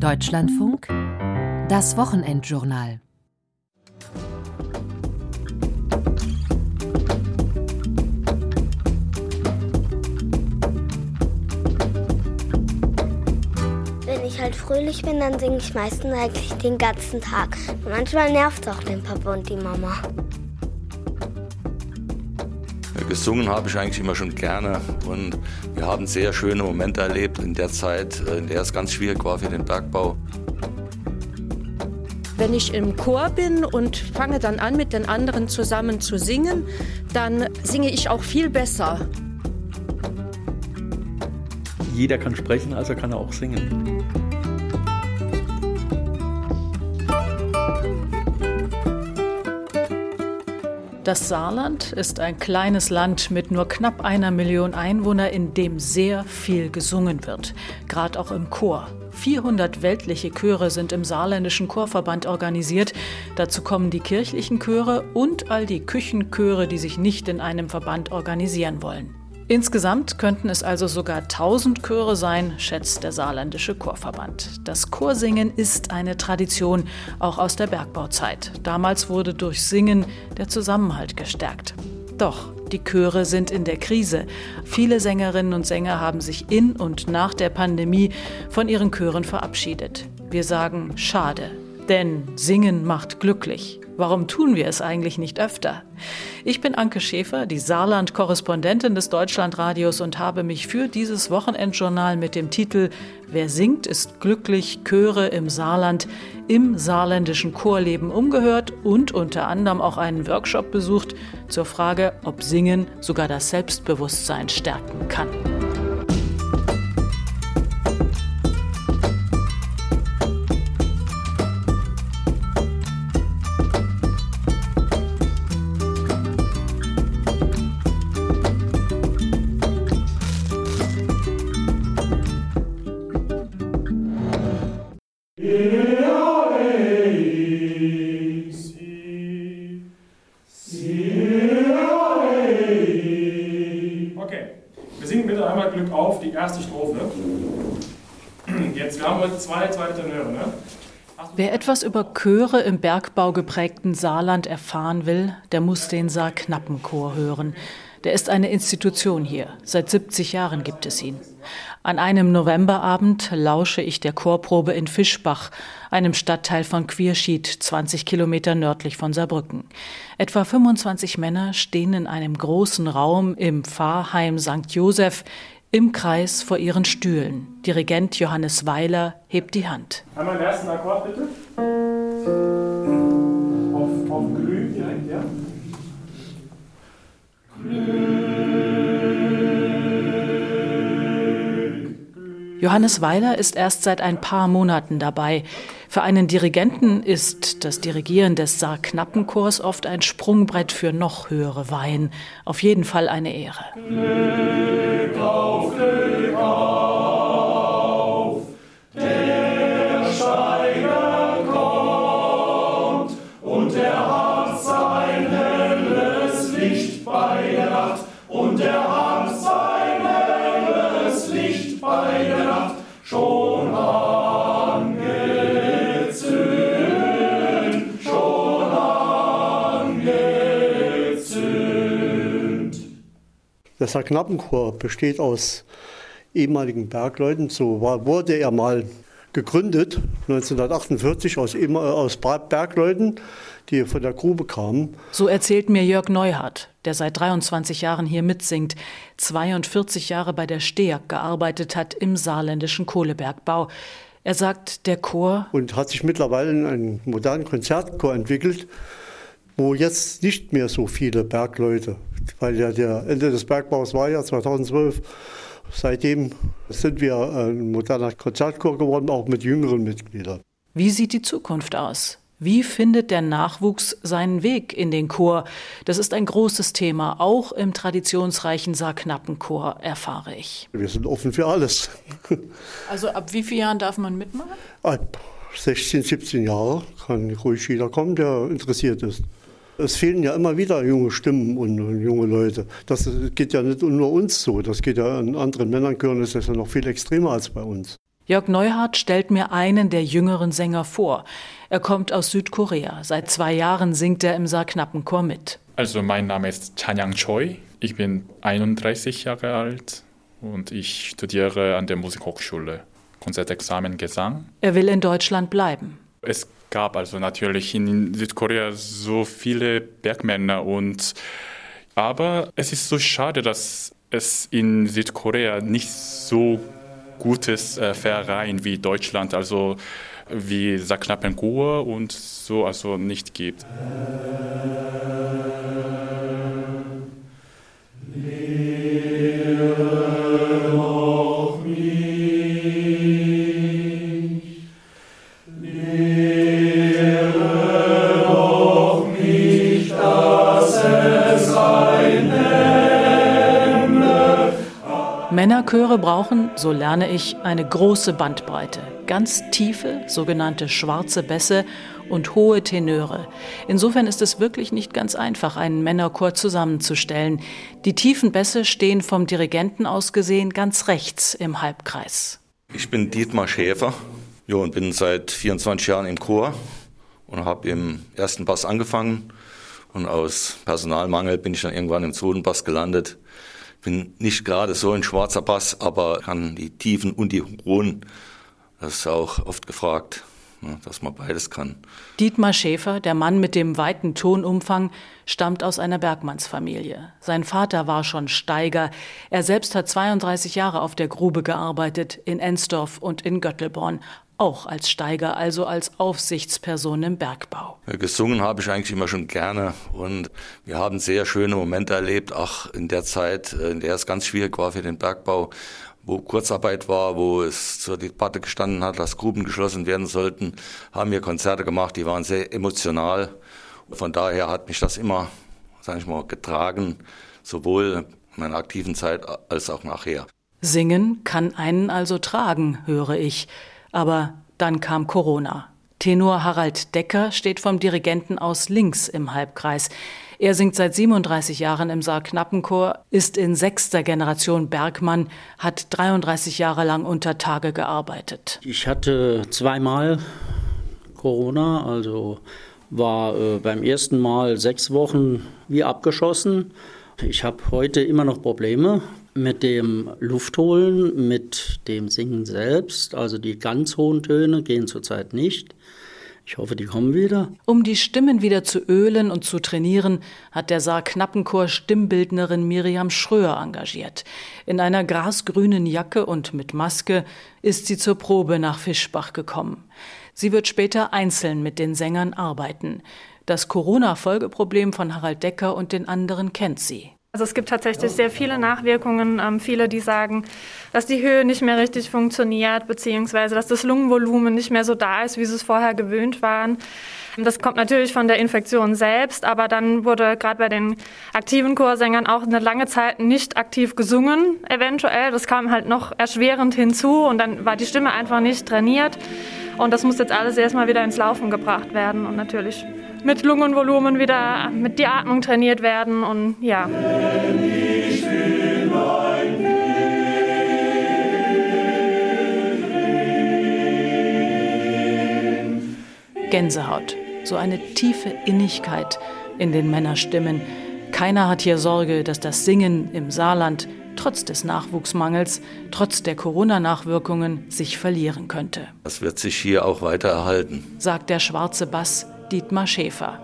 Deutschlandfunk Das Wochenendjournal Wenn ich halt fröhlich bin, dann singe ich meistens eigentlich den ganzen Tag. Manchmal nervt auch den Papa und die Mama. Gesungen habe ich eigentlich immer schon gerne und wir haben sehr schöne Momente erlebt in der Zeit, in der es ganz schwierig war für den Bergbau. Wenn ich im Chor bin und fange dann an, mit den anderen zusammen zu singen, dann singe ich auch viel besser. Jeder kann sprechen, also kann er auch singen. Das Saarland ist ein kleines Land mit nur knapp einer Million Einwohner, in dem sehr viel gesungen wird, gerade auch im Chor. 400 weltliche Chöre sind im saarländischen Chorverband organisiert. Dazu kommen die kirchlichen Chöre und all die Küchenchöre, die sich nicht in einem Verband organisieren wollen. Insgesamt könnten es also sogar 1000 Chöre sein, schätzt der saarländische Chorverband. Das Chorsingen ist eine Tradition, auch aus der Bergbauzeit. Damals wurde durch Singen der Zusammenhalt gestärkt. Doch die Chöre sind in der Krise. Viele Sängerinnen und Sänger haben sich in und nach der Pandemie von ihren Chören verabschiedet. Wir sagen schade, denn Singen macht glücklich. Warum tun wir es eigentlich nicht öfter? Ich bin Anke Schäfer, die Saarland-Korrespondentin des Deutschlandradios und habe mich für dieses Wochenendjournal mit dem Titel Wer singt, ist glücklich, Chöre im Saarland im saarländischen Chorleben umgehört und unter anderem auch einen Workshop besucht zur Frage, ob Singen sogar das Selbstbewusstsein stärken kann. Zwei zweite Tenöre, ne? Wer etwas über Chöre im Bergbau geprägten Saarland erfahren will, der muss den Saar-Knappenchor hören. Der ist eine Institution hier. Seit 70 Jahren gibt es ihn. An einem Novemberabend lausche ich der Chorprobe in Fischbach, einem Stadtteil von Quierschied, 20 Kilometer nördlich von Saarbrücken. Etwa 25 Männer stehen in einem großen Raum im Pfarrheim St. Joseph im Kreis vor ihren Stühlen. Dirigent Johannes Weiler hebt die Hand. Einmal den ersten Akkord bitte. Auf, auf Glü direkt, ja. Johannes Weiler ist erst seit ein paar Monaten dabei. Für einen Dirigenten ist das Dirigieren des Saar-Knappenchors oft ein Sprungbrett für noch höhere Weihen. Auf jeden Fall eine Ehre. Glück auf, Glück auf, Der Knappenchor besteht aus ehemaligen Bergleuten. So war, wurde er mal gegründet, 1948, aus, aus Bergleuten, die von der Grube kamen. So erzählt mir Jörg Neuhardt, der seit 23 Jahren hier mitsingt, 42 Jahre bei der STEAG gearbeitet hat im saarländischen Kohlebergbau. Er sagt, der Chor. Und hat sich mittlerweile in einen modernen Konzertchor entwickelt, wo jetzt nicht mehr so viele Bergleute weil ja der Ende des Bergbaus war ja 2012. Seitdem sind wir ein moderner Konzertchor geworden, auch mit jüngeren Mitgliedern. Wie sieht die Zukunft aus? Wie findet der Nachwuchs seinen Weg in den Chor? Das ist ein großes Thema, auch im traditionsreichen Saarknappenchor, erfahre ich. Wir sind offen für alles. Also ab wie vielen Jahren darf man mitmachen? Ab 16, 17 Jahre kann ruhig jeder kommen, der interessiert ist. Es fehlen ja immer wieder junge Stimmen und, junge Leute. Das geht ja nicht nur uns so, das geht ja an anderen Männern, das ist ja noch viel extremer als bei uns. Jörg Neuhardt stellt mir einen der jüngeren Sänger vor. Er kommt aus Südkorea. Seit zwei Jahren singt er im Saarknappenchor mit. Also mein Name ist Chanyang Choi. Ich bin 31 Jahre alt und ich studiere an der Musikhochschule Konzertexamen Gesang. Er will in Deutschland bleiben. Es gab also natürlich in Südkorea so viele Bergmänner und aber es ist so schade, dass es in Südkorea nicht so gutes äh, Verein wie Deutschland, also wie Sacknappenkur und so also nicht gibt. Männerchöre brauchen, so lerne ich, eine große Bandbreite. Ganz tiefe, sogenannte schwarze Bässe und hohe Tenöre. Insofern ist es wirklich nicht ganz einfach, einen Männerchor zusammenzustellen. Die tiefen Bässe stehen vom Dirigenten aus gesehen ganz rechts im Halbkreis. Ich bin Dietmar Schäfer jo, und bin seit 24 Jahren im Chor und habe im ersten Bass angefangen. Und aus Personalmangel bin ich dann irgendwann im zweiten Bass gelandet bin nicht gerade so ein schwarzer Bass, aber kann die Tiefen und die hohen. Das ist auch oft gefragt, ne, dass man beides kann. Dietmar Schäfer, der Mann mit dem weiten Tonumfang, stammt aus einer Bergmannsfamilie. Sein Vater war schon Steiger. Er selbst hat 32 Jahre auf der Grube gearbeitet, in Ensdorf und in Göttelborn auch als Steiger, also als Aufsichtsperson im Bergbau. Gesungen habe ich eigentlich immer schon gerne und wir haben sehr schöne Momente erlebt, auch in der Zeit, in der es ganz schwierig war für den Bergbau, wo Kurzarbeit war, wo es zur Debatte gestanden hat, dass Gruben geschlossen werden sollten, haben wir Konzerte gemacht, die waren sehr emotional. Von daher hat mich das immer, sage ich mal, getragen, sowohl in meiner aktiven Zeit als auch nachher. Singen kann einen also tragen, höre ich. Aber dann kam Corona. Tenor Harald Decker steht vom Dirigenten aus links im Halbkreis. Er singt seit 37 Jahren im Saarknappenchor, ist in sechster Generation Bergmann, hat 33 Jahre lang unter Tage gearbeitet. Ich hatte zweimal Corona, also war äh, beim ersten Mal sechs Wochen wie abgeschossen. Ich habe heute immer noch Probleme mit dem Luftholen, mit dem Singen selbst. Also die ganz hohen Töne gehen zurzeit nicht. Ich hoffe, die kommen wieder. Um die Stimmen wieder zu ölen und zu trainieren, hat der Saar-Knappenchor Stimmbildnerin Miriam Schröer engagiert. In einer grasgrünen Jacke und mit Maske ist sie zur Probe nach Fischbach gekommen. Sie wird später einzeln mit den Sängern arbeiten. Das Corona-Folgeproblem von Harald Decker und den anderen kennt sie. Also es gibt tatsächlich sehr viele Nachwirkungen. Ähm, viele, die sagen, dass die Höhe nicht mehr richtig funktioniert, beziehungsweise dass das Lungenvolumen nicht mehr so da ist, wie sie es vorher gewöhnt waren. Das kommt natürlich von der Infektion selbst, aber dann wurde gerade bei den aktiven Chorsängern auch eine lange Zeit nicht aktiv gesungen, eventuell. Das kam halt noch erschwerend hinzu und dann war die Stimme einfach nicht trainiert. Und das muss jetzt alles erstmal wieder ins Laufen gebracht werden und natürlich mit Lungenvolumen wieder mit die Atmung trainiert werden und ja. Gänsehaut, so eine tiefe Innigkeit in den Männerstimmen. Keiner hat hier Sorge, dass das Singen im Saarland trotz des Nachwuchsmangels, trotz der Corona-Nachwirkungen sich verlieren könnte. Das wird sich hier auch weiter erhalten, sagt der schwarze Bass Dietmar Schäfer.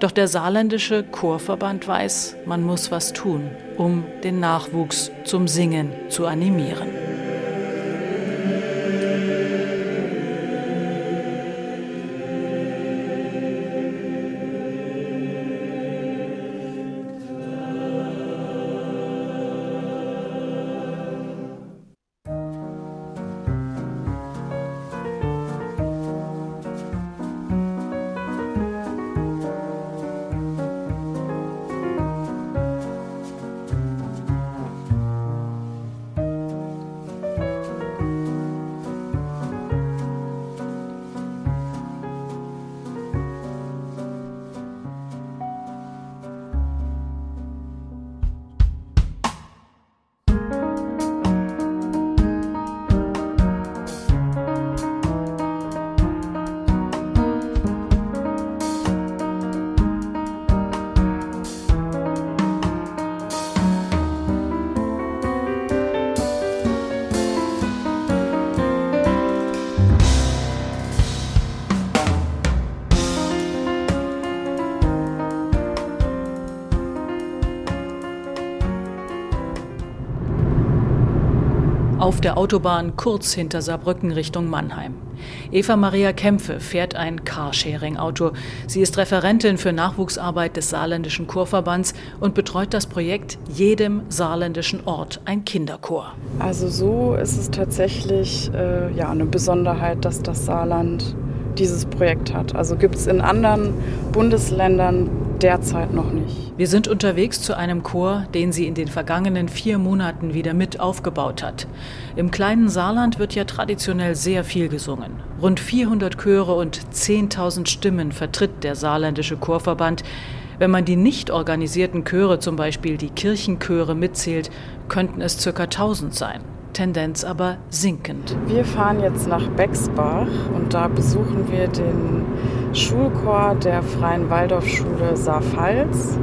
Doch der saarländische Chorverband weiß, man muss was tun, um den Nachwuchs zum Singen zu animieren. Auf der Autobahn kurz hinter Saarbrücken Richtung Mannheim. Eva Maria Kämpfe fährt ein Carsharing-Auto. Sie ist Referentin für Nachwuchsarbeit des Saarländischen Chorverbands und betreut das Projekt Jedem saarländischen Ort ein Kinderchor. Also so ist es tatsächlich äh, ja, eine Besonderheit, dass das Saarland dieses Projekt hat. Also gibt es in anderen Bundesländern derzeit noch nicht. Wir sind unterwegs zu einem Chor, den sie in den vergangenen vier Monaten wieder mit aufgebaut hat. Im kleinen Saarland wird ja traditionell sehr viel gesungen. Rund 400 Chöre und 10.000 Stimmen vertritt der saarländische Chorverband. Wenn man die nicht organisierten Chöre, zum Beispiel die Kirchenchöre, mitzählt, könnten es ca. 1000 sein. Tendenz aber sinkend. Wir fahren jetzt nach Bexbach und da besuchen wir den Schulchor der Freien Waldorfschule Saarpfalz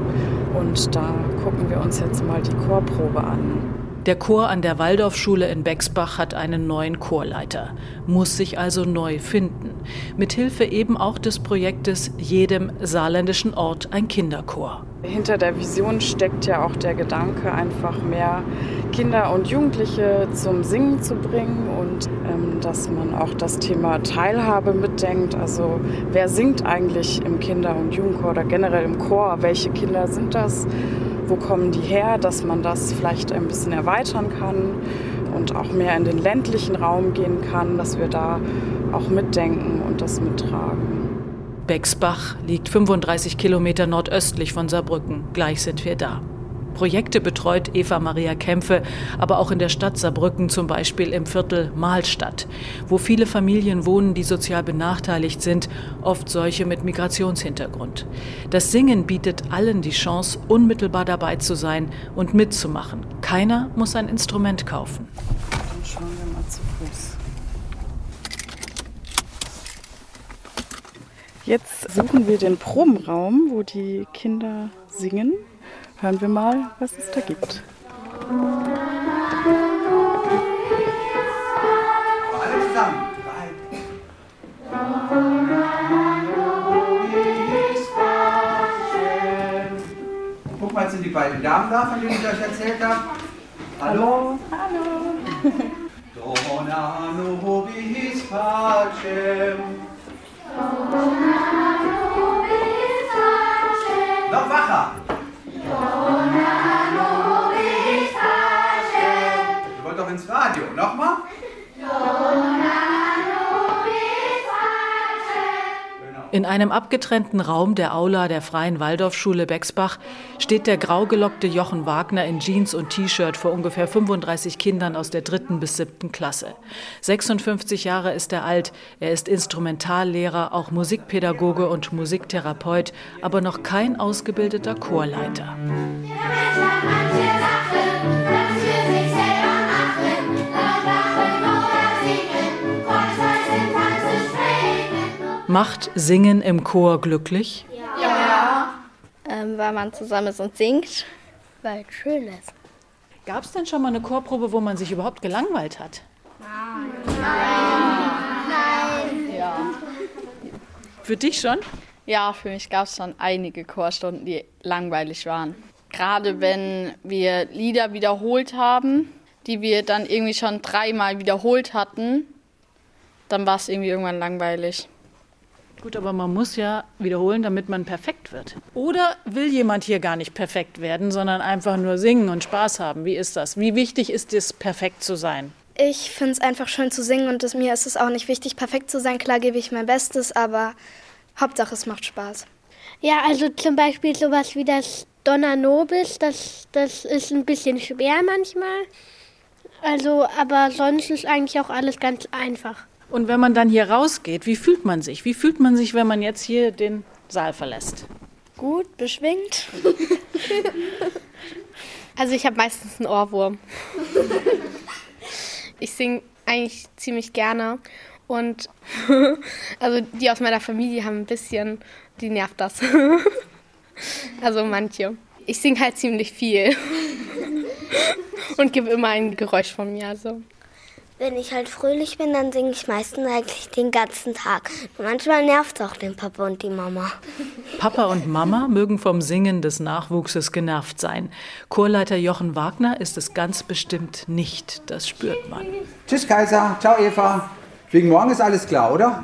und da gucken wir uns jetzt mal die Chorprobe an. Der Chor an der Waldorfschule in Bexbach hat einen neuen Chorleiter, muss sich also neu finden. Mithilfe eben auch des Projektes Jedem saarländischen Ort ein Kinderchor. Hinter der Vision steckt ja auch der Gedanke, einfach mehr Kinder und Jugendliche zum Singen zu bringen und ähm, dass man auch das Thema Teilhabe mitdenkt. Also wer singt eigentlich im Kinder- und Jugendchor oder generell im Chor? Welche Kinder sind das? Wo kommen die her? Dass man das vielleicht ein bisschen erweitern kann und auch mehr in den ländlichen Raum gehen kann, dass wir da auch mitdenken und das mittragen. Bexbach liegt 35 Kilometer nordöstlich von Saarbrücken. Gleich sind wir da. Projekte betreut Eva Maria Kämpfe, aber auch in der Stadt Saarbrücken, zum Beispiel im Viertel Mahlstadt, wo viele Familien wohnen, die sozial benachteiligt sind, oft solche mit Migrationshintergrund. Das Singen bietet allen die Chance, unmittelbar dabei zu sein und mitzumachen. Keiner muss ein Instrument kaufen. Dann schauen wir mal zu Fuß. Jetzt suchen wir den Probenraum, wo die Kinder singen. Hören wir mal, was es da gibt. Alle zusammen. Guck mal, jetzt sind die beiden Damen da, von denen ich euch erzählt habe. Hallo? Hallo. Dona nobis pacem. Noch wacher. In einem abgetrennten Raum der Aula der Freien Waldorfschule Bexbach steht der graugelockte Jochen Wagner in Jeans und T-Shirt vor ungefähr 35 Kindern aus der dritten bis siebten Klasse. 56 Jahre ist er alt, er ist Instrumentallehrer, auch Musikpädagoge und Musiktherapeut, aber noch kein ausgebildeter Chorleiter. Macht Singen im Chor glücklich? Ja. Ähm, weil man zusammen ist und singt. Weil es schön ist. Gab es denn schon mal eine Chorprobe, wo man sich überhaupt gelangweilt hat? Nein. Ja. Für dich schon? Ja, für mich gab es schon einige Chorstunden, die langweilig waren. Gerade wenn wir Lieder wiederholt haben, die wir dann irgendwie schon dreimal wiederholt hatten, dann war es irgendwie irgendwann langweilig. Gut, aber man muss ja wiederholen, damit man perfekt wird. Oder will jemand hier gar nicht perfekt werden, sondern einfach nur singen und Spaß haben? Wie ist das? Wie wichtig ist es, perfekt zu sein? Ich finde es einfach schön zu singen und das, mir ist es auch nicht wichtig, perfekt zu sein. Klar gebe ich mein Bestes, aber Hauptsache es macht Spaß. Ja, also zum Beispiel sowas wie das Donna Nobis, das, das ist ein bisschen schwer manchmal. Also, aber sonst ist eigentlich auch alles ganz einfach. Und wenn man dann hier rausgeht, wie fühlt man sich? Wie fühlt man sich, wenn man jetzt hier den Saal verlässt? Gut, beschwingt. also ich habe meistens einen Ohrwurm. ich singe eigentlich ziemlich gerne und also die aus meiner Familie haben ein bisschen, die nervt das. also manche. Ich singe halt ziemlich viel und gebe immer ein Geräusch von mir. Also Wenn ich halt fröhlich bin, dann singe ich meistens eigentlich den ganzen Tag. Manchmal nervt es auch den Papa und die Mama. Papa und Mama mögen vom Singen des Nachwuchses genervt sein. Chorleiter Jochen Wagner ist es ganz bestimmt nicht. Das spürt man. Tschüss Kaiser, ciao Eva. Wegen morgen ist alles klar, oder?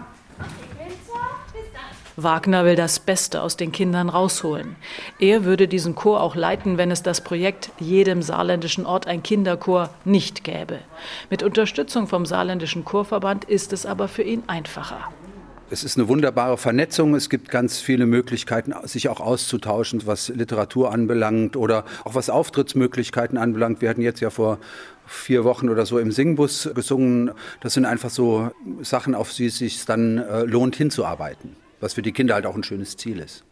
Wagner will das Beste aus den Kindern rausholen. Er würde diesen Chor auch leiten, wenn es das Projekt Jedem saarländischen Ort ein Kinderchor nicht gäbe. Mit Unterstützung vom saarländischen Chorverband ist es aber für ihn einfacher. Es ist eine wunderbare Vernetzung. Es gibt ganz viele Möglichkeiten, sich auch auszutauschen, was Literatur anbelangt oder auch was Auftrittsmöglichkeiten anbelangt. Wir hatten jetzt ja vor vier Wochen oder so im Singbus gesungen. Das sind einfach so Sachen, auf die es sich dann äh, lohnt hinzuarbeiten was für die Kinder halt auch ein schönes Ziel ist.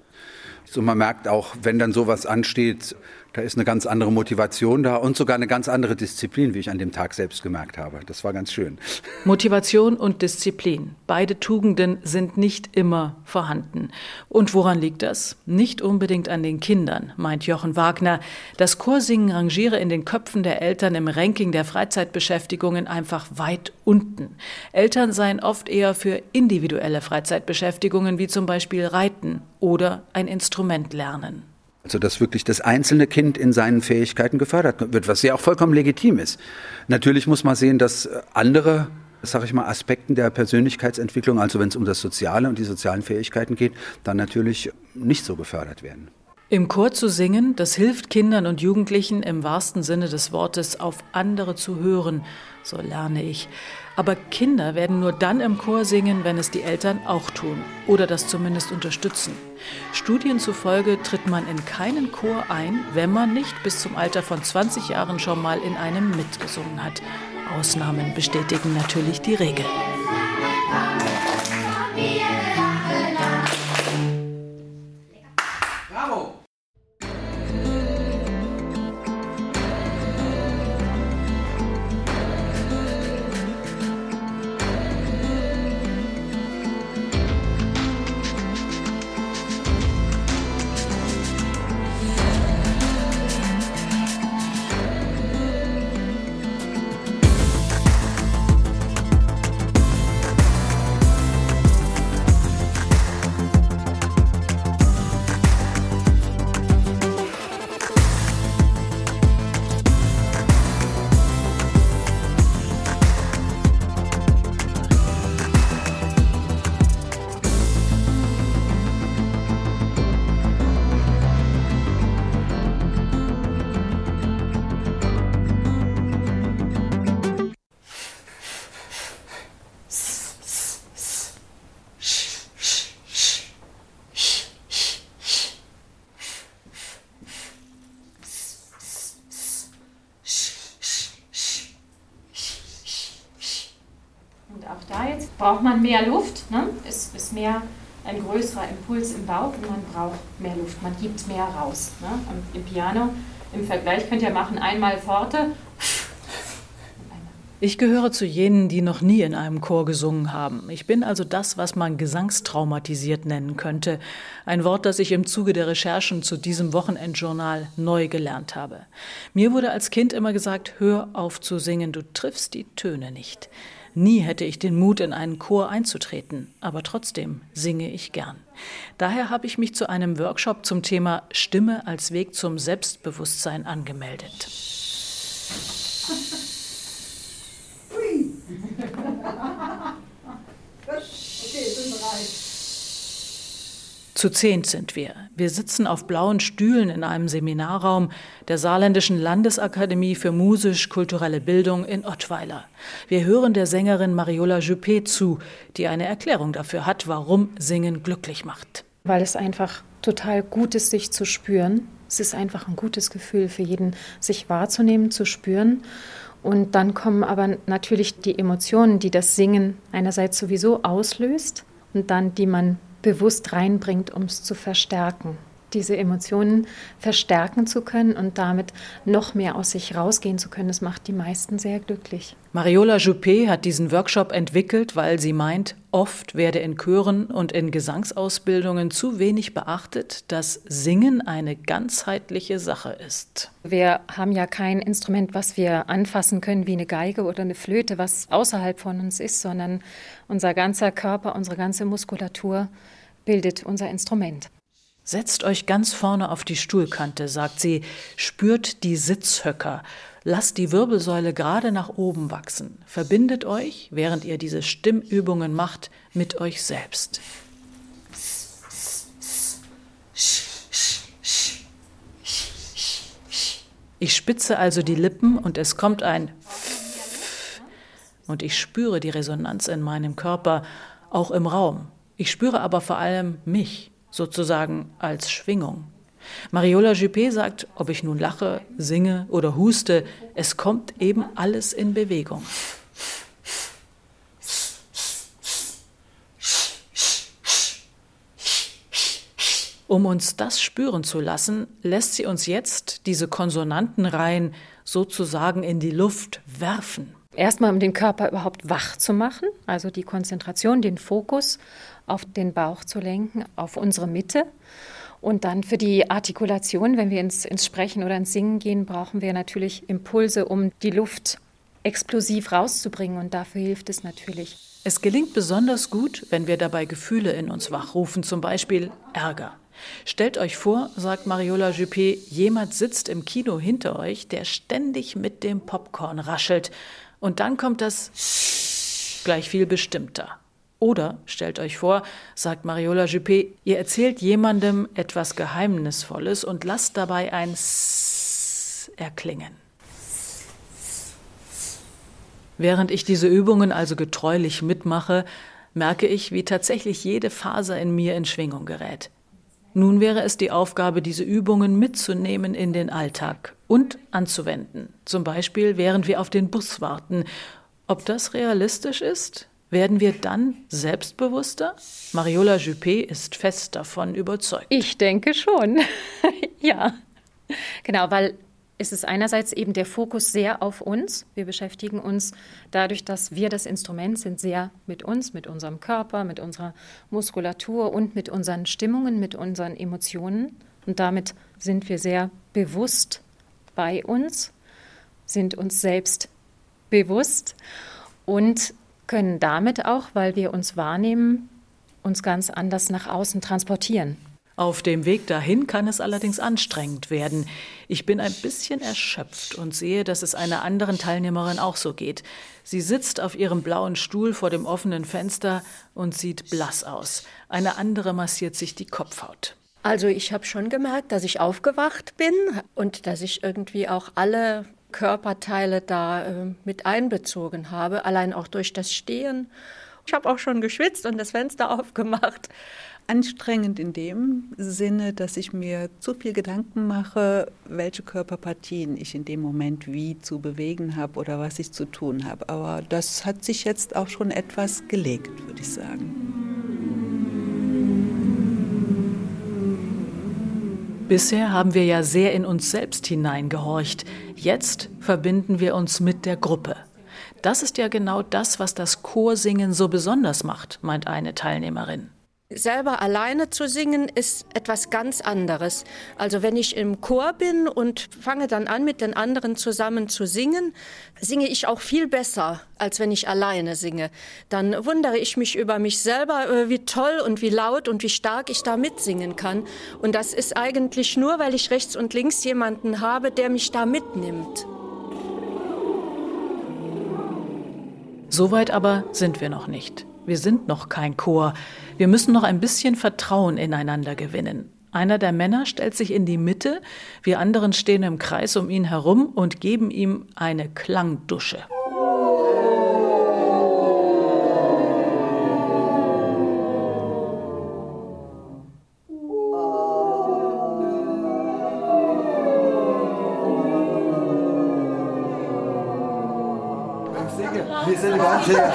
So man merkt auch, wenn dann sowas ansteht, da ist eine ganz andere Motivation da und sogar eine ganz andere Disziplin, wie ich an dem Tag selbst gemerkt habe. Das war ganz schön. Motivation und Disziplin. Beide Tugenden sind nicht immer vorhanden. Und woran liegt das? Nicht unbedingt an den Kindern, meint Jochen Wagner. Das Chorsingen rangiere in den Köpfen der Eltern im Ranking der Freizeitbeschäftigungen einfach weit unten. Eltern seien oft eher für individuelle Freizeitbeschäftigungen wie zum Beispiel Reiten oder ein Instrument lernen. Also dass wirklich das einzelne Kind in seinen Fähigkeiten gefördert wird, was ja auch vollkommen legitim ist. Natürlich muss man sehen, dass andere sage ich mal, Aspekten der Persönlichkeitsentwicklung, also wenn es um das Soziale und die sozialen Fähigkeiten geht, dann natürlich nicht so gefördert werden. Im Chor zu singen, das hilft Kindern und Jugendlichen im wahrsten Sinne des Wortes auf andere zu hören, so lerne ich. Aber Kinder werden nur dann im Chor singen, wenn es die Eltern auch tun oder das zumindest unterstützen. Studien zufolge tritt man in keinen Chor ein, wenn man nicht bis zum Alter von 20 Jahren schon mal in einem mitgesungen hat. Ausnahmen bestätigen natürlich die Regel. Braucht man mehr Luft. Ne? Es ist mehr ein größerer Impuls im Bauch und man braucht mehr Luft. Man gibt mehr raus. Ne? Und Im Piano, im Vergleich könnt ihr machen einmal Forte. Ich gehöre zu jenen, die noch nie in einem Chor gesungen haben. Ich bin also das, was man gesangstraumatisiert nennen könnte. Ein Wort, das ich im Zuge der Recherchen zu diesem Wochenendjournal neu gelernt habe. Mir wurde als Kind immer gesagt, hör auf zu singen, du triffst die Töne nicht. Nie hätte ich den Mut, in einen Chor einzutreten, aber trotzdem singe ich gern. Daher habe ich mich zu einem Workshop zum Thema Stimme als Weg zum Selbstbewusstsein angemeldet. Zu zehnt sind wir. Wir sitzen auf blauen Stühlen in einem Seminarraum der Saarländischen Landesakademie für musisch-kulturelle Bildung in Ottweiler. Wir hören der Sängerin Mariola Juppé zu, die eine Erklärung dafür hat, warum Singen glücklich macht. Weil es einfach total gut ist, sich zu spüren. Es ist einfach ein gutes Gefühl für jeden, sich wahrzunehmen, zu spüren. Und dann kommen aber natürlich die Emotionen, die das Singen einerseits sowieso auslöst und dann die man bewusst reinbringt, um es zu verstärken. diese Emotionen verstärken zu können und damit noch mehr aus sich rausgehen zu können. Das macht die meisten sehr glücklich. Mariola Juppé hat diesen Workshop entwickelt, weil sie meint, oft werde in Chören und in Gesangsausbildungen zu wenig beachtet, dass Singen eine ganzheitliche Sache ist. Wir haben ja kein Instrument, was wir anfassen können wie eine Geige oder eine Flöte, was außerhalb von uns ist, sondern unser ganzer Körper, unsere ganze Muskulatur bildet unser Instrument. Setzt euch ganz vorne auf die Stuhlkante, sagt sie, spürt die Sitzhöcker, lasst die Wirbelsäule gerade nach oben wachsen, verbindet euch, während ihr diese Stimmübungen macht, mit euch selbst. Ich spitze also die Lippen und es kommt ein und ich spüre die Resonanz in meinem Körper, auch im Raum. Ich spüre aber vor allem mich sozusagen als Schwingung. Mariola Juppé sagt, ob ich nun lache, singe oder huste, es kommt eben alles in Bewegung. Um uns das spüren zu lassen, lässt sie uns jetzt diese Konsonantenreihen sozusagen in die Luft werfen. Erstmal, um den Körper überhaupt wach zu machen, also die Konzentration, den Fokus auf den Bauch zu lenken, auf unsere Mitte. Und dann für die Artikulation, wenn wir ins, ins Sprechen oder ins Singen gehen, brauchen wir natürlich Impulse, um die Luft explosiv rauszubringen. Und dafür hilft es natürlich. Es gelingt besonders gut, wenn wir dabei Gefühle in uns wachrufen, zum Beispiel Ärger. Stellt euch vor, sagt Mariola Juppé, jemand sitzt im Kino hinter euch, der ständig mit dem Popcorn raschelt. Und dann kommt das gleich viel bestimmter. Oder stellt euch vor, sagt Mariola Juppé, ihr erzählt jemandem etwas Geheimnisvolles und lasst dabei ein S erklingen. Während ich diese Übungen also getreulich mitmache, merke ich, wie tatsächlich jede Faser in mir in Schwingung gerät. Nun wäre es die Aufgabe, diese Übungen mitzunehmen in den Alltag und anzuwenden, zum Beispiel während wir auf den Bus warten. Ob das realistisch ist? Werden wir dann selbstbewusster? Mariola Juppé ist fest davon überzeugt. Ich denke schon. ja. Genau, weil es ist einerseits eben der Fokus sehr auf uns. Wir beschäftigen uns dadurch, dass wir das Instrument sind, sehr mit uns, mit unserem Körper, mit unserer Muskulatur und mit unseren Stimmungen, mit unseren Emotionen. Und damit sind wir sehr bewusst bei uns, sind uns selbst bewusst und können damit auch, weil wir uns wahrnehmen, uns ganz anders nach außen transportieren. Auf dem Weg dahin kann es allerdings anstrengend werden. Ich bin ein bisschen erschöpft und sehe, dass es einer anderen Teilnehmerin auch so geht. Sie sitzt auf ihrem blauen Stuhl vor dem offenen Fenster und sieht blass aus. Eine andere massiert sich die Kopfhaut. Also ich habe schon gemerkt, dass ich aufgewacht bin und dass ich irgendwie auch alle Körperteile da äh, mit einbezogen habe, allein auch durch das Stehen. Ich habe auch schon geschwitzt und das Fenster aufgemacht. Anstrengend in dem Sinne, dass ich mir zu viel Gedanken mache, welche Körperpartien ich in dem Moment wie zu bewegen habe oder was ich zu tun habe. Aber das hat sich jetzt auch schon etwas gelegt, würde ich sagen. Bisher haben wir ja sehr in uns selbst hineingehorcht. Jetzt verbinden wir uns mit der Gruppe. Das ist ja genau das, was das Chorsingen so besonders macht, meint eine Teilnehmerin. Selber alleine zu singen ist etwas ganz anderes. Also wenn ich im Chor bin und fange dann an, mit den anderen zusammen zu singen, singe ich auch viel besser, als wenn ich alleine singe. Dann wundere ich mich über mich selber, äh, wie toll und wie laut und wie stark ich da mitsingen kann. Und das ist eigentlich nur, weil ich rechts und links jemanden habe, der mich da mitnimmt. Soweit aber sind wir noch nicht. Wir sind noch kein Chor. Wir müssen noch ein bisschen Vertrauen ineinander gewinnen. Einer der Männer stellt sich in die Mitte, wir anderen stehen im Kreis um ihn herum und geben ihm eine Klangdusche. Wir sind ganz Aber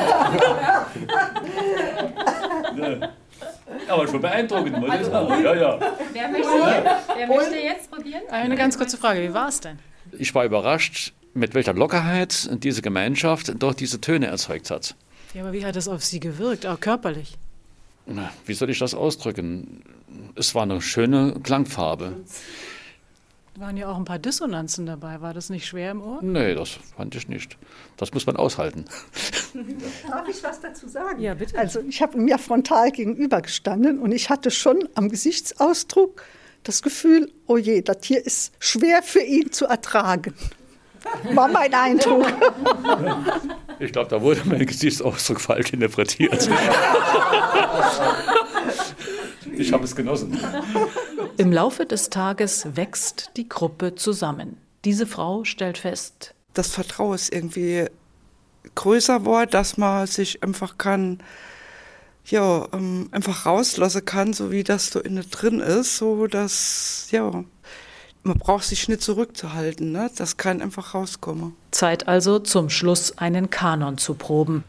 schon beeindruckend, muss ich sagen. Ja, ja. Wer möchte, jetzt, wer möchte jetzt probieren? Eine ganz kurze Frage, wie war es denn? Ich war überrascht, mit welcher Lockerheit diese Gemeinschaft doch diese Töne erzeugt hat. Ja, aber wie hat es auf Sie gewirkt, auch körperlich? Na, wie soll ich das ausdrücken? Es war eine schöne Klangfarbe. Waren ja auch ein paar Dissonanzen dabei. War das nicht schwer im Ohr? Nee, das fand ich nicht. Das muss man aushalten. Darf ich was dazu sagen? Ja, bitte. Also ich habe mir frontal gegenüber gestanden und ich hatte schon am Gesichtsausdruck das Gefühl, oh je, das hier ist schwer für ihn zu ertragen. War mein Eindruck. Ich glaube, da wurde mein Gesichtsausdruck falsch interpretiert. Ich habe es genossen. Im Laufe des Tages wächst die Gruppe zusammen. Diese Frau stellt fest, das Vertrauen ist irgendwie größer war, dass man sich einfach kann, ja, ähm, einfach rauslassen kann, so wie das so innen drin ist, so dass, ja, man braucht sich nicht zurückzuhalten, ne? das kann einfach rauskommen. Zeit also zum Schluss einen Kanon zu proben.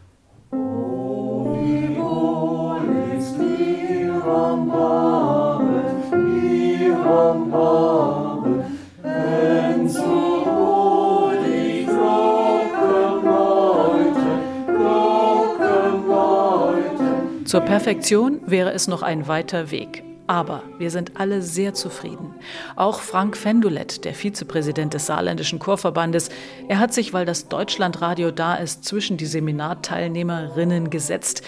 Zur Perfektion wäre es noch ein weiter Weg. Aber wir sind alle sehr zufrieden. Auch Frank Fendulet, der Vizepräsident des Saarländischen Chorverbandes, er hat sich, weil das Deutschlandradio da ist, zwischen die Seminarteilnehmerinnen gesetzt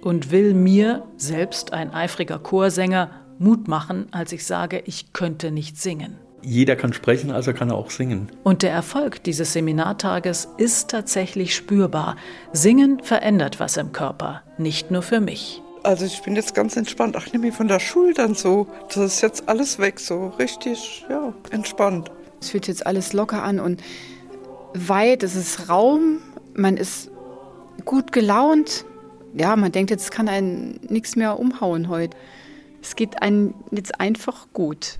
und will mir, selbst ein eifriger Chorsänger, Mut machen, als ich sage, ich könnte nicht singen. Jeder kann sprechen, also kann er auch singen. Und der Erfolg dieses Seminartages ist tatsächlich spürbar. Singen verändert was im Körper, nicht nur für mich. Also ich bin jetzt ganz entspannt. Ach, nimm mich von der Schultern so. Das ist jetzt alles weg, so richtig, ja, entspannt. Es fühlt jetzt alles locker an und weit, es ist Raum, man ist gut gelaunt. Ja, man denkt, jetzt kann einen nichts mehr umhauen heute. Es geht einem jetzt einfach gut.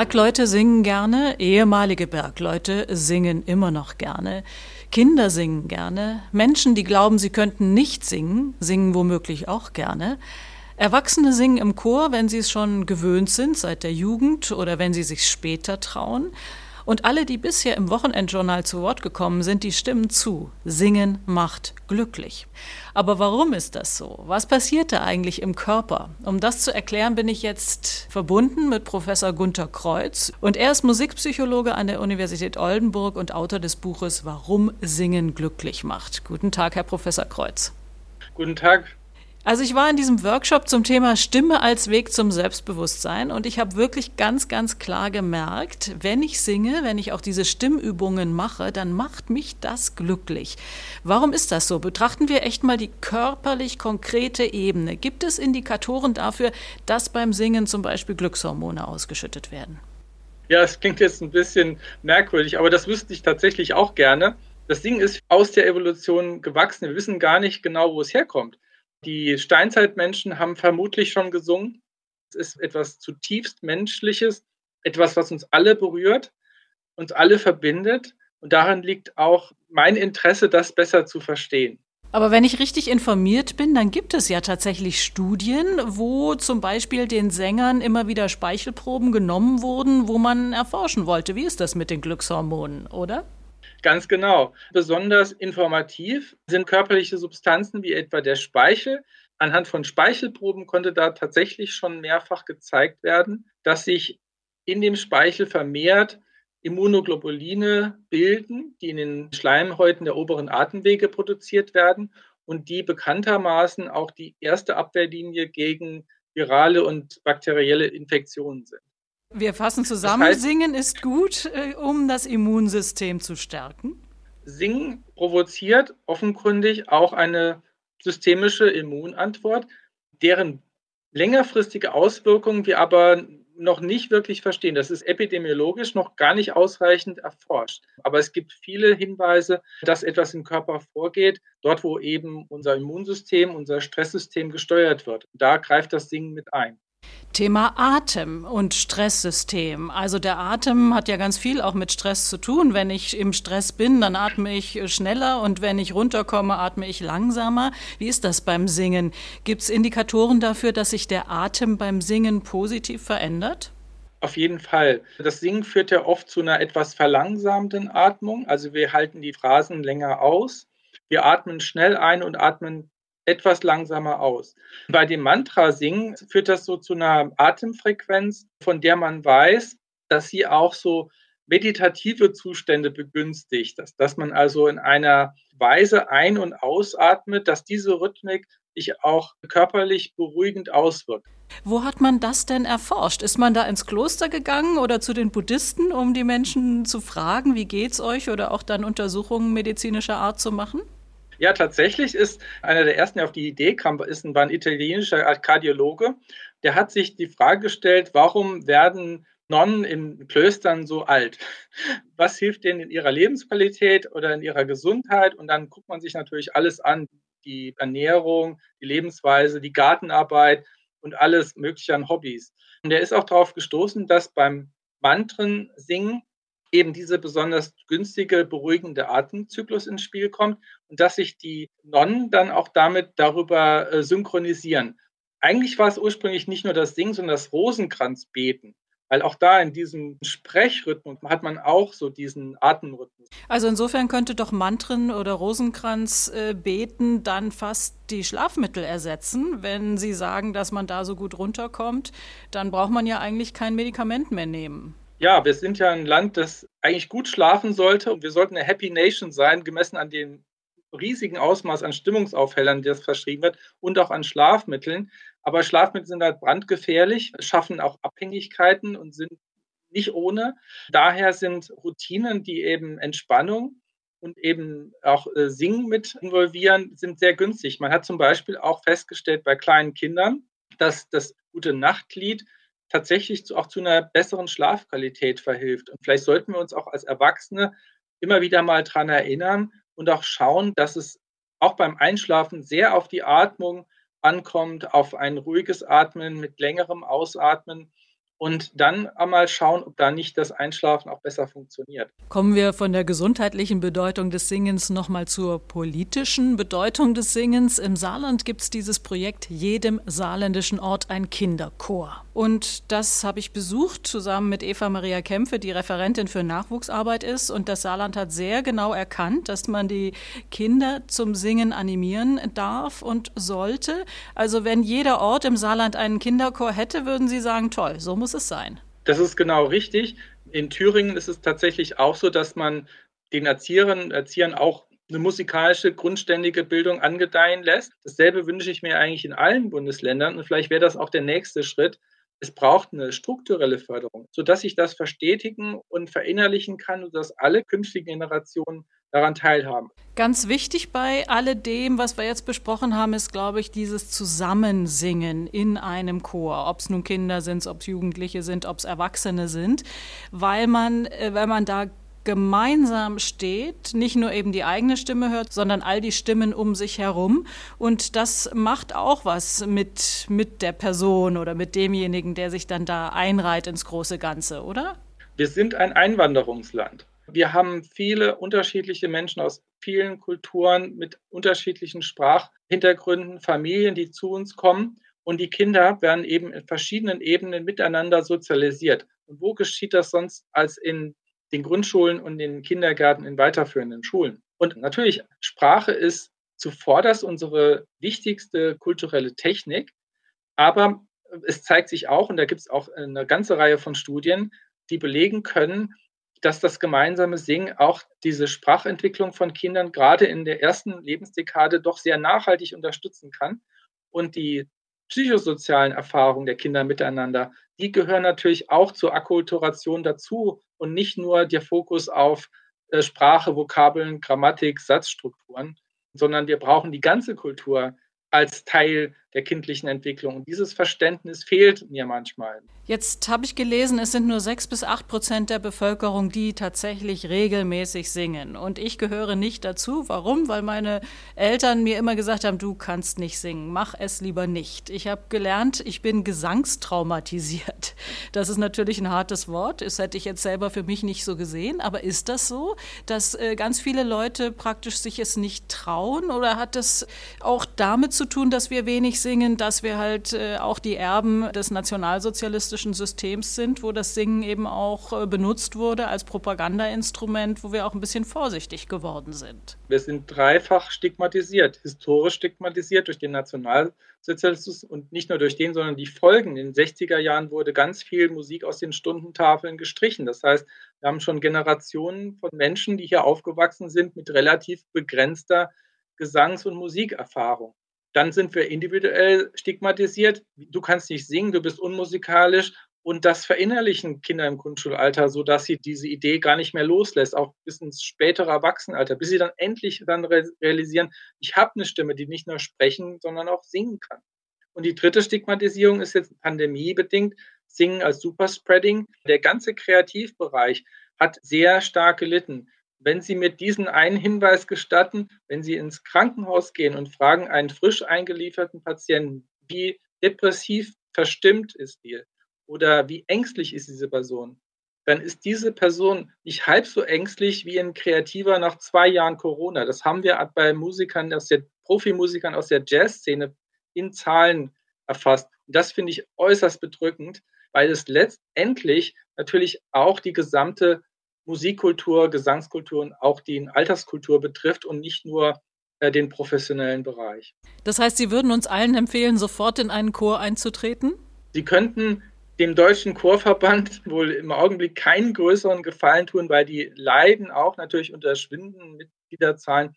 Bergleute singen gerne, ehemalige Bergleute singen immer noch gerne, Kinder singen gerne, Menschen, die glauben, sie könnten nicht singen, singen womöglich auch gerne. Erwachsene singen im Chor, wenn sie es schon gewöhnt sind seit der Jugend oder wenn sie sich später trauen. Und alle, die bisher im Wochenendjournal zu Wort gekommen sind, die stimmen zu. Singen macht glücklich. Aber warum ist das so? Was passiert da eigentlich im Körper? Um das zu erklären, bin ich jetzt verbunden mit Professor Gunther Kreuz. Und er ist Musikpsychologe an der Universität Oldenburg und Autor des Buches Warum Singen glücklich macht. Guten Tag, Herr Professor Kreuz. Guten Tag, also ich war in diesem Workshop zum Thema Stimme als Weg zum Selbstbewusstsein und ich habe wirklich ganz, ganz klar gemerkt, wenn ich singe, wenn ich auch diese Stimmübungen mache, dann macht mich das glücklich. Warum ist das so? Betrachten wir echt mal die körperlich konkrete Ebene. Gibt es Indikatoren dafür, dass beim Singen zum Beispiel Glückshormone ausgeschüttet werden? Ja, es klingt jetzt ein bisschen merkwürdig, aber das wüsste ich tatsächlich auch gerne. Das Ding ist aus der Evolution gewachsen. Wir wissen gar nicht genau, wo es herkommt. Die Steinzeitmenschen haben vermutlich schon gesungen. Es ist etwas zutiefst Menschliches, etwas, was uns alle berührt, uns alle verbindet. Und darin liegt auch mein Interesse, das besser zu verstehen. Aber wenn ich richtig informiert bin, dann gibt es ja tatsächlich Studien, wo zum Beispiel den Sängern immer wieder Speichelproben genommen wurden, wo man erforschen wollte, wie ist das mit den Glückshormonen, oder? Ganz genau. Besonders informativ sind körperliche Substanzen wie etwa der Speichel. Anhand von Speichelproben konnte da tatsächlich schon mehrfach gezeigt werden, dass sich in dem Speichel vermehrt Immunoglobuline bilden, die in den Schleimhäuten der oberen Atemwege produziert werden und die bekanntermaßen auch die erste Abwehrlinie gegen virale und bakterielle Infektionen sind. Wir fassen zusammen, das heißt, Singen ist gut, äh, um das Immunsystem zu stärken. Singen provoziert offenkundig auch eine systemische Immunantwort, deren längerfristige Auswirkungen wir aber noch nicht wirklich verstehen. Das ist epidemiologisch noch gar nicht ausreichend erforscht. Aber es gibt viele Hinweise, dass etwas im Körper vorgeht, dort wo eben unser Immunsystem, unser Stresssystem gesteuert wird. Da greift das Singen mit ein. Thema Atem und Stresssystem. Also der Atem hat ja ganz viel auch mit Stress zu tun. Wenn ich im Stress bin, dann atme ich schneller und wenn ich runterkomme, atme ich langsamer. Wie ist das beim Singen? Gibt es Indikatoren dafür, dass sich der Atem beim Singen positiv verändert? Auf jeden Fall. Das Singen führt ja oft zu einer etwas verlangsamten Atmung. Also wir halten die Phrasen länger aus. Wir atmen schnell ein und atmen etwas langsamer aus. Bei dem Mantra-Singen führt das so zu einer Atemfrequenz, von der man weiß, dass sie auch so meditative Zustände begünstigt, dass, dass man also in einer Weise ein- und ausatmet, dass diese Rhythmik sich auch körperlich beruhigend auswirkt. Wo hat man das denn erforscht? Ist man da ins Kloster gegangen oder zu den Buddhisten, um die Menschen zu fragen, wie geht's euch oder auch dann Untersuchungen medizinischer Art zu machen? Ja, tatsächlich ist einer der ersten, der auf die Idee kam, ist ein, war ein italienischer Kardiologe. Der hat sich die Frage gestellt, warum werden Nonnen in Klöstern so alt? Was hilft denen in ihrer Lebensqualität oder in ihrer Gesundheit? Und dann guckt man sich natürlich alles an, die Ernährung, die Lebensweise, die Gartenarbeit und alles Mögliche an Hobbys. Und er ist auch darauf gestoßen, dass beim Mantren singen eben diese besonders günstige, beruhigende Atemzyklus ins Spiel kommt und dass sich die Nonnen dann auch damit darüber äh, synchronisieren. Eigentlich war es ursprünglich nicht nur das Singen, sondern das Rosenkranzbeten. Weil auch da in diesem Sprechrhythmus hat man auch so diesen Atemrhythmus. Also insofern könnte doch Mantren oder Rosenkranzbeten äh, dann fast die Schlafmittel ersetzen. Wenn Sie sagen, dass man da so gut runterkommt, dann braucht man ja eigentlich kein Medikament mehr nehmen. Ja, wir sind ja ein Land, das eigentlich gut schlafen sollte und wir sollten eine Happy Nation sein, gemessen an dem riesigen Ausmaß an Stimmungsaufhellern, das verschrieben wird und auch an Schlafmitteln. Aber Schlafmittel sind halt brandgefährlich, schaffen auch Abhängigkeiten und sind nicht ohne. Daher sind Routinen, die eben Entspannung und eben auch äh, Singen mit involvieren, sind sehr günstig. Man hat zum Beispiel auch festgestellt bei kleinen Kindern, dass das gute Nachtlied tatsächlich auch zu einer besseren Schlafqualität verhilft. Und vielleicht sollten wir uns auch als Erwachsene immer wieder mal daran erinnern und auch schauen, dass es auch beim Einschlafen sehr auf die Atmung ankommt, auf ein ruhiges Atmen mit längerem Ausatmen und dann einmal schauen, ob da nicht das Einschlafen auch besser funktioniert. Kommen wir von der gesundheitlichen Bedeutung des Singens nochmal zur politischen Bedeutung des Singens. Im Saarland gibt es dieses Projekt Jedem saarländischen Ort ein Kinderchor. Und das habe ich besucht zusammen mit Eva Maria Kämpfe, die Referentin für Nachwuchsarbeit ist. Und das Saarland hat sehr genau erkannt, dass man die Kinder zum Singen animieren darf und sollte. Also wenn jeder Ort im Saarland einen Kinderchor hätte, würden Sie sagen, toll, so muss es sein. Das ist genau richtig. In Thüringen ist es tatsächlich auch so, dass man den Erzieherinnen und Erziehern auch eine musikalische, grundständige Bildung angedeihen lässt. Dasselbe wünsche ich mir eigentlich in allen Bundesländern und vielleicht wäre das auch der nächste Schritt, es braucht eine strukturelle Förderung, sodass ich das verstetigen und verinnerlichen kann und dass alle künftigen Generationen daran teilhaben. Ganz wichtig bei alledem, was wir jetzt besprochen haben, ist, glaube ich, dieses Zusammensingen in einem Chor. Ob es nun Kinder sind, ob es Jugendliche sind, ob es Erwachsene sind, weil man, äh, wenn man da gemeinsam steht, nicht nur eben die eigene Stimme hört, sondern all die Stimmen um sich herum. Und das macht auch was mit, mit der Person oder mit demjenigen, der sich dann da einreiht ins große Ganze, oder? Wir sind ein Einwanderungsland. Wir haben viele unterschiedliche Menschen aus vielen Kulturen mit unterschiedlichen Sprachhintergründen, Familien, die zu uns kommen. Und die Kinder werden eben in verschiedenen Ebenen miteinander sozialisiert. Und wo geschieht das sonst als in den Grundschulen und den Kindergärten in weiterführenden Schulen. Und natürlich, Sprache ist zuvorderst unsere wichtigste kulturelle Technik, aber es zeigt sich auch, und da gibt es auch eine ganze Reihe von Studien, die belegen können, dass das gemeinsame Singen auch diese Sprachentwicklung von Kindern gerade in der ersten Lebensdekade doch sehr nachhaltig unterstützen kann. Und die psychosozialen Erfahrungen der Kinder miteinander, die gehören natürlich auch zur Akkulturation dazu und nicht nur der Fokus auf äh, Sprache, Vokabeln, Grammatik, Satzstrukturen, sondern wir brauchen die ganze Kultur als Teil der kindlichen Entwicklung. Und dieses Verständnis fehlt mir manchmal. Jetzt habe ich gelesen, es sind nur sechs bis acht Prozent der Bevölkerung, die tatsächlich regelmäßig singen. Und ich gehöre nicht dazu. Warum? Weil meine Eltern mir immer gesagt haben, du kannst nicht singen, mach es lieber nicht. Ich habe gelernt, ich bin gesangstraumatisiert. Das ist natürlich ein hartes Wort. Das hätte ich jetzt selber für mich nicht so gesehen. Aber ist das so, dass äh, ganz viele Leute praktisch sich es nicht trauen? Oder hat das auch damit zu tun, dass wir wenig singen, dass wir halt äh, auch die Erben des nationalsozialistischen Systems sind, wo das Singen eben auch äh, benutzt wurde als Propagandainstrument, wo wir auch ein bisschen vorsichtig geworden sind. Wir sind dreifach stigmatisiert, historisch stigmatisiert durch den Nationalsozialismus und nicht nur durch den, sondern die Folgen. In den 60er Jahren wurde ganz viel Musik aus den Stundentafeln gestrichen. Das heißt, wir haben schon Generationen von Menschen, die hier aufgewachsen sind mit relativ begrenzter Gesangs- und Musikerfahrung. Dann sind wir individuell stigmatisiert. Du kannst nicht singen, du bist unmusikalisch. Und das verinnerlichen Kinder im Grundschulalter, sodass sie diese Idee gar nicht mehr loslässt, auch bis ins spätere Erwachsenenalter, bis sie dann endlich dann realisieren, ich habe eine Stimme, die nicht nur sprechen, sondern auch singen kann. Und die dritte Stigmatisierung ist jetzt pandemiebedingt, Singen als Superspreading. Der ganze Kreativbereich hat sehr stark gelitten. Wenn Sie mir diesen einen Hinweis gestatten, wenn Sie ins Krankenhaus gehen und fragen einen frisch eingelieferten Patienten, wie depressiv verstimmt ist die oder wie ängstlich ist diese Person, dann ist diese Person nicht halb so ängstlich wie ein Kreativer nach zwei Jahren Corona. Das haben wir bei Musikern aus der Profimusikern aus der Jazzszene in Zahlen erfasst. Und das finde ich äußerst bedrückend, weil es letztendlich natürlich auch die gesamte Musikkultur, Gesangskultur und auch die Alterskultur betrifft und nicht nur äh, den professionellen Bereich. Das heißt, Sie würden uns allen empfehlen, sofort in einen Chor einzutreten? Sie könnten dem Deutschen Chorverband wohl im Augenblick keinen größeren Gefallen tun, weil die leiden auch natürlich unter schwindenden Mitgliederzahlen.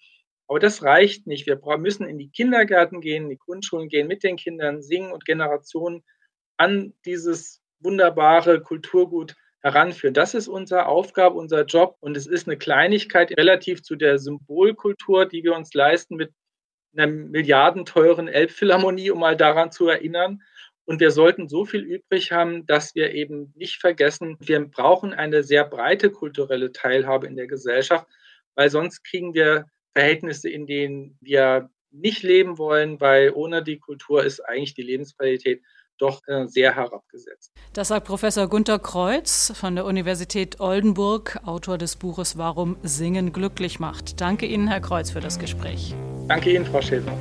Aber das reicht nicht. Wir müssen in die Kindergärten gehen, in die Grundschulen gehen, mit den Kindern singen und Generationen an dieses wunderbare Kulturgut heranführen. Das ist unsere Aufgabe, unser Job. Und es ist eine Kleinigkeit relativ zu der Symbolkultur, die wir uns leisten mit einer milliardenteuren Elbphilharmonie, um mal daran zu erinnern. Und wir sollten so viel übrig haben, dass wir eben nicht vergessen, wir brauchen eine sehr breite kulturelle Teilhabe in der Gesellschaft, weil sonst kriegen wir Verhältnisse, in denen wir nicht leben wollen, weil ohne die Kultur ist eigentlich die Lebensqualität doch äh, sehr herabgesetzt. Das sagt Professor Gunter Kreuz von der Universität Oldenburg, Autor des Buches Warum Singen glücklich macht. Danke Ihnen, Herr Kreuz, für das Gespräch. Danke Ihnen, Frau Schäfer.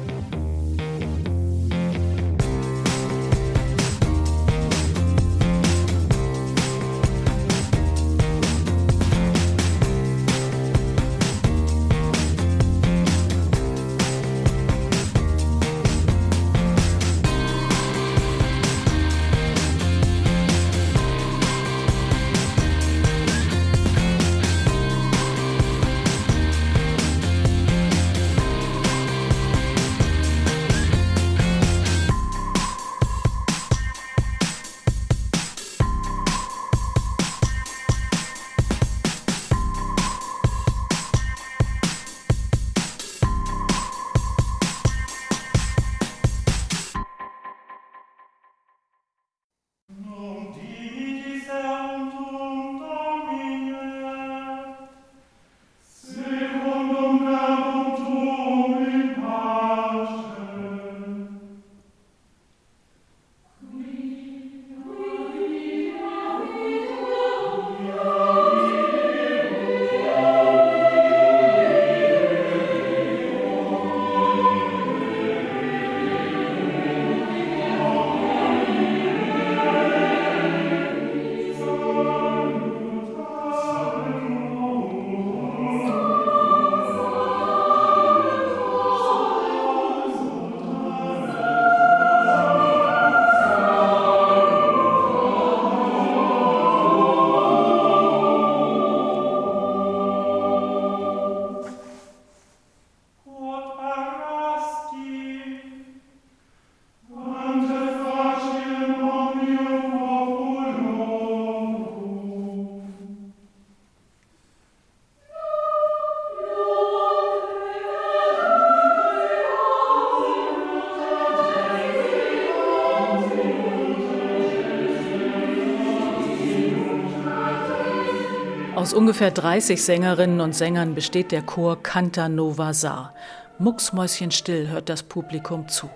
Aus ungefähr 30 Sängerinnen und Sängern besteht der Chor Canta Nova Saar. Mucksmäuschenstill hört das Publikum zu.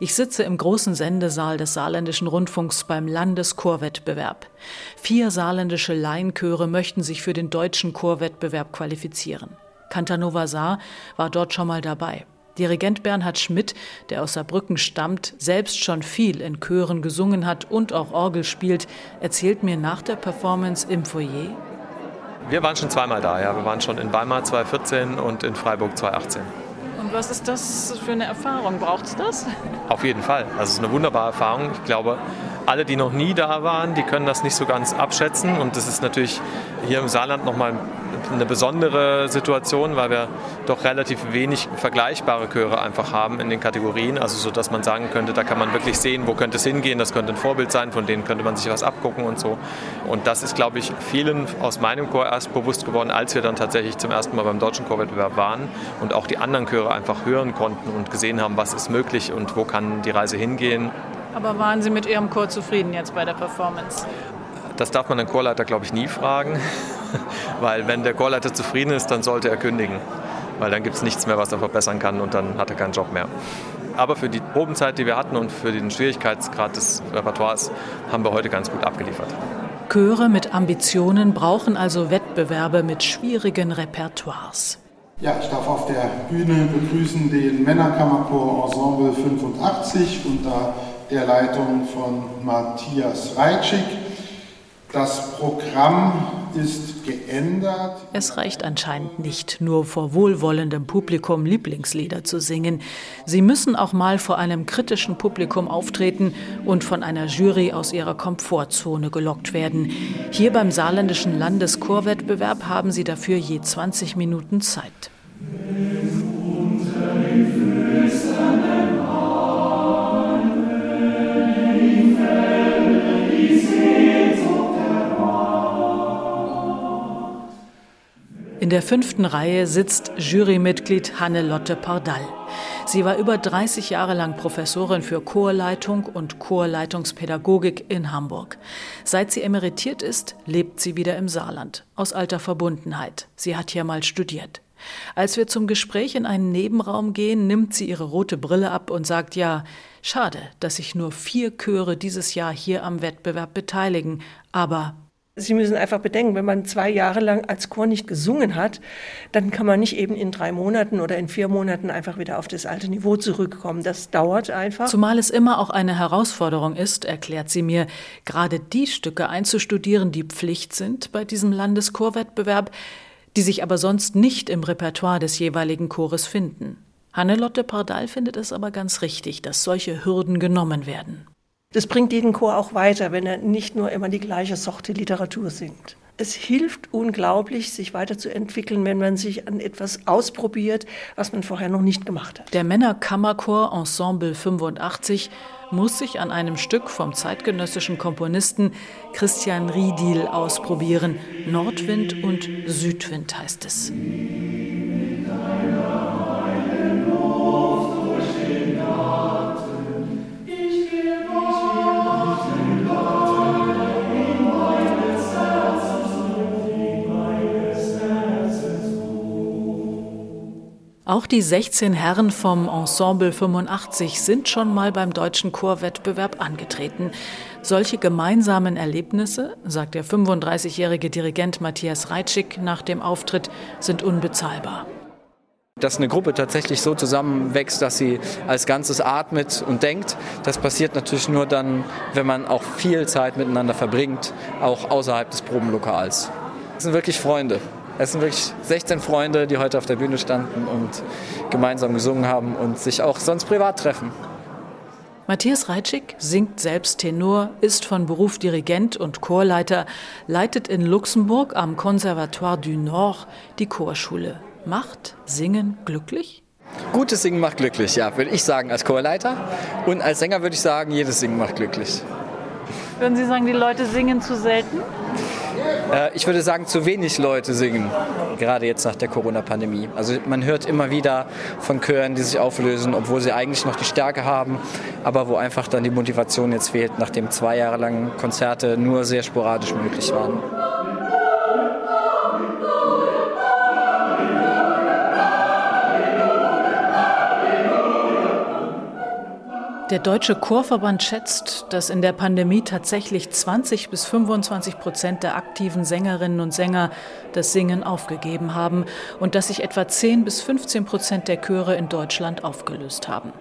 Ich sitze im großen Sendesaal des Saarländischen Rundfunks beim Landeschorwettbewerb. Vier saarländische Laienchöre möchten sich für den deutschen Chorwettbewerb qualifizieren. Cantanova Saar war dort schon mal dabei. Dirigent Bernhard Schmidt, der aus Saarbrücken stammt, selbst schon viel in Chören gesungen hat und auch Orgel spielt, erzählt mir nach der Performance im Foyer, wir waren schon zweimal da, ja. Wir waren schon in Weimar 2014 und in Freiburg 2018. Und was ist das für eine Erfahrung? Braucht es das? Auf jeden Fall. Also es ist eine wunderbare Erfahrung. Ich glaube, alle, die noch nie da waren, die können das nicht so ganz abschätzen. Und das ist natürlich hier im Saarland nochmal eine besondere Situation, weil wir doch relativ wenig vergleichbare Chöre einfach haben in den Kategorien. Also so, dass man sagen könnte, da kann man wirklich sehen, wo könnte es hingehen. Das könnte ein Vorbild sein, von denen könnte man sich was abgucken und so. Und das ist, glaube ich, vielen aus meinem Chor erst bewusst geworden, als wir dann tatsächlich zum ersten Mal beim deutschen Chorwettbewerb waren und auch die anderen Chöre einfach hören konnten und gesehen haben, was ist möglich und wo kann die Reise hingehen. Aber waren Sie mit Ihrem Chor zufrieden jetzt bei der Performance? Das darf man den Chorleiter, glaube ich, nie fragen. Weil wenn der Chorleiter zufrieden ist, dann sollte er kündigen. Weil dann gibt es nichts mehr, was er verbessern kann und dann hat er keinen Job mehr. Aber für die Probenzeit, die wir hatten und für den Schwierigkeitsgrad des Repertoires haben wir heute ganz gut abgeliefert. Chöre mit Ambitionen brauchen also Wettbewerbe mit schwierigen Repertoires. Ja, ich darf auf der Bühne begrüßen den Männerkammerchor Ensemble 85 unter der Leitung von Matthias Reitschik. Das Programm ist geändert. Es reicht anscheinend nicht, nur vor wohlwollendem Publikum Lieblingslieder zu singen. Sie müssen auch mal vor einem kritischen Publikum auftreten und von einer Jury aus ihrer Komfortzone gelockt werden. Hier beim saarländischen Landeschorwettbewerb haben sie dafür je 20 Minuten Zeit. In der fünften Reihe sitzt Jurymitglied Hannelotte Pardall. Sie war über 30 Jahre lang Professorin für Chorleitung und Chorleitungspädagogik in Hamburg. Seit sie emeritiert ist, lebt sie wieder im Saarland, aus alter Verbundenheit. Sie hat hier mal studiert. Als wir zum Gespräch in einen Nebenraum gehen, nimmt sie ihre rote Brille ab und sagt ja, schade, dass sich nur vier Chöre dieses Jahr hier am Wettbewerb beteiligen, aber Sie müssen einfach bedenken, wenn man zwei Jahre lang als Chor nicht gesungen hat, dann kann man nicht eben in drei Monaten oder in vier Monaten einfach wieder auf das alte Niveau zurückkommen. Das dauert einfach. Zumal es immer auch eine Herausforderung ist, erklärt sie mir, gerade die Stücke einzustudieren, die Pflicht sind bei diesem Landeschorwettbewerb, die sich aber sonst nicht im Repertoire des jeweiligen Chores finden. Hannelotte Pardal findet es aber ganz richtig, dass solche Hürden genommen werden. Das bringt jeden Chor auch weiter, wenn er nicht nur immer die gleiche Sorte Literatur singt. Es hilft unglaublich, sich weiterzuentwickeln, wenn man sich an etwas ausprobiert, was man vorher noch nicht gemacht hat. Der Männerkammerchor Ensemble 85 muss sich an einem Stück vom zeitgenössischen Komponisten Christian Riedil ausprobieren. Nordwind und Südwind heißt es. Auch die 16 Herren vom Ensemble 85 sind schon mal beim deutschen Chorwettbewerb angetreten. Solche gemeinsamen Erlebnisse, sagt der 35-jährige Dirigent Matthias Reitschik nach dem Auftritt, sind unbezahlbar. Dass eine Gruppe tatsächlich so zusammenwächst, dass sie als Ganzes atmet und denkt, das passiert natürlich nur dann, wenn man auch viel Zeit miteinander verbringt, auch außerhalb des Probenlokals. Das sind wirklich Freunde. Es sind wirklich 16 Freunde, die heute auf der Bühne standen und gemeinsam gesungen haben und sich auch sonst privat treffen. Matthias Reitschik singt selbst Tenor, ist von Beruf Dirigent und Chorleiter, leitet in Luxemburg am Conservatoire du Nord die Chorschule. Macht Singen glücklich? Gutes Singen macht glücklich, ja, würde ich sagen als Chorleiter. Und als Sänger würde ich sagen, jedes Singen macht glücklich. Würden Sie sagen, die Leute singen zu selten? Äh, ich würde sagen, zu wenig Leute singen, gerade jetzt nach der Corona-Pandemie. Also man hört immer wieder von Chören, die sich auflösen, obwohl sie eigentlich noch die Stärke haben, aber wo einfach dann die Motivation jetzt fehlt, nachdem zwei Jahre lang Konzerte nur sehr sporadisch möglich waren. Der Deutsche Chorverband schätzt, dass in der Pandemie tatsächlich 20 bis 25 Prozent der aktiven Sängerinnen und Sänger das Singen aufgegeben haben und dass sich etwa 10 bis 15 Prozent der Chöre in Deutschland aufgelöst haben.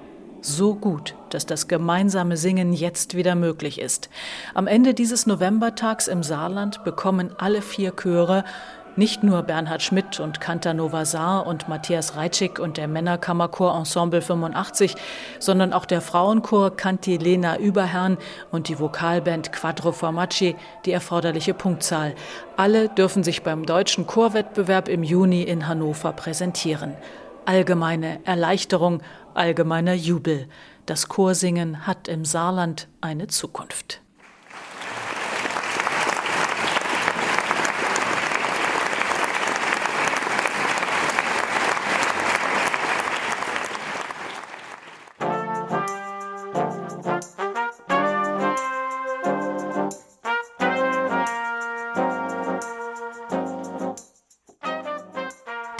So gut, dass das gemeinsame Singen jetzt wieder möglich ist. Am Ende dieses Novembertags im Saarland bekommen alle vier Chöre nicht nur Bernhard Schmidt und Kantanova Saar und Matthias Reitschik und der Männerkammerchor Ensemble 85, sondern auch der Frauenchor Cantilena Überherrn und die Vokalband Quattro Formaggi die erforderliche Punktzahl. Alle dürfen sich beim deutschen Chorwettbewerb im Juni in Hannover präsentieren. Allgemeine Erleichterung, allgemeiner Jubel. Das Chorsingen hat im Saarland eine Zukunft.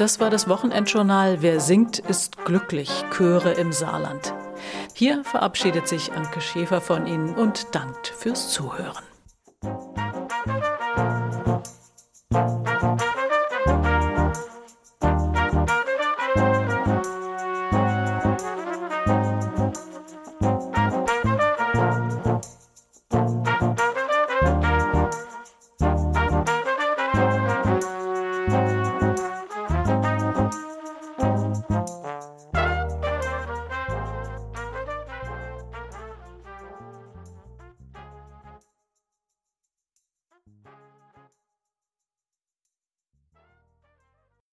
Das war das Wochenendjournal Wer singt, ist glücklich. Chöre im Saarland. Hier verabschiedet sich Anke Schäfer von Ihnen und dankt fürs Zuhören.